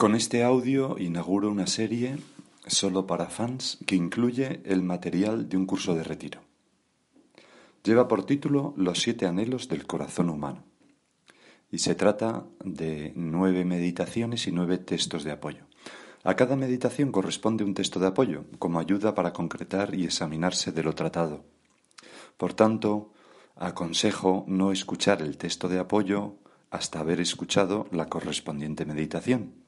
Con este audio inauguro una serie solo para fans que incluye el material de un curso de retiro. Lleva por título Los siete anhelos del corazón humano y se trata de nueve meditaciones y nueve textos de apoyo. A cada meditación corresponde un texto de apoyo como ayuda para concretar y examinarse de lo tratado. Por tanto, aconsejo no escuchar el texto de apoyo hasta haber escuchado la correspondiente meditación.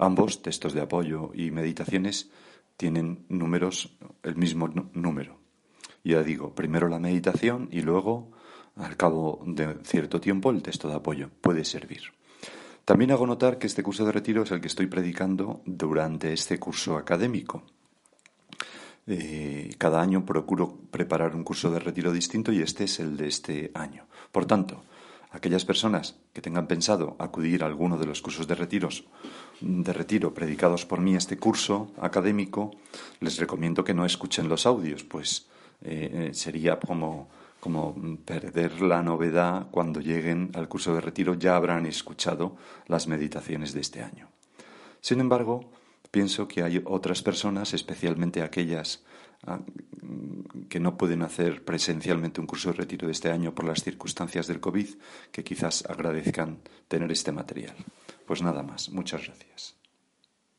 Ambos, textos de apoyo y meditaciones, tienen números, el mismo número. Ya digo, primero la meditación y luego, al cabo de cierto tiempo, el texto de apoyo puede servir. También hago notar que este curso de retiro es el que estoy predicando durante este curso académico. Eh, cada año procuro preparar un curso de retiro distinto y este es el de este año. Por tanto, aquellas personas que tengan pensado acudir a alguno de los cursos de retiros de retiro predicados por mí este curso académico, les recomiendo que no escuchen los audios, pues eh, sería como, como perder la novedad cuando lleguen al curso de retiro ya habrán escuchado las meditaciones de este año. Sin embargo, pienso que hay otras personas, especialmente aquellas ah, que no pueden hacer presencialmente un curso de retiro de este año por las circunstancias del COVID, que quizás agradezcan tener este material. Pues nada más. Muchas gracias.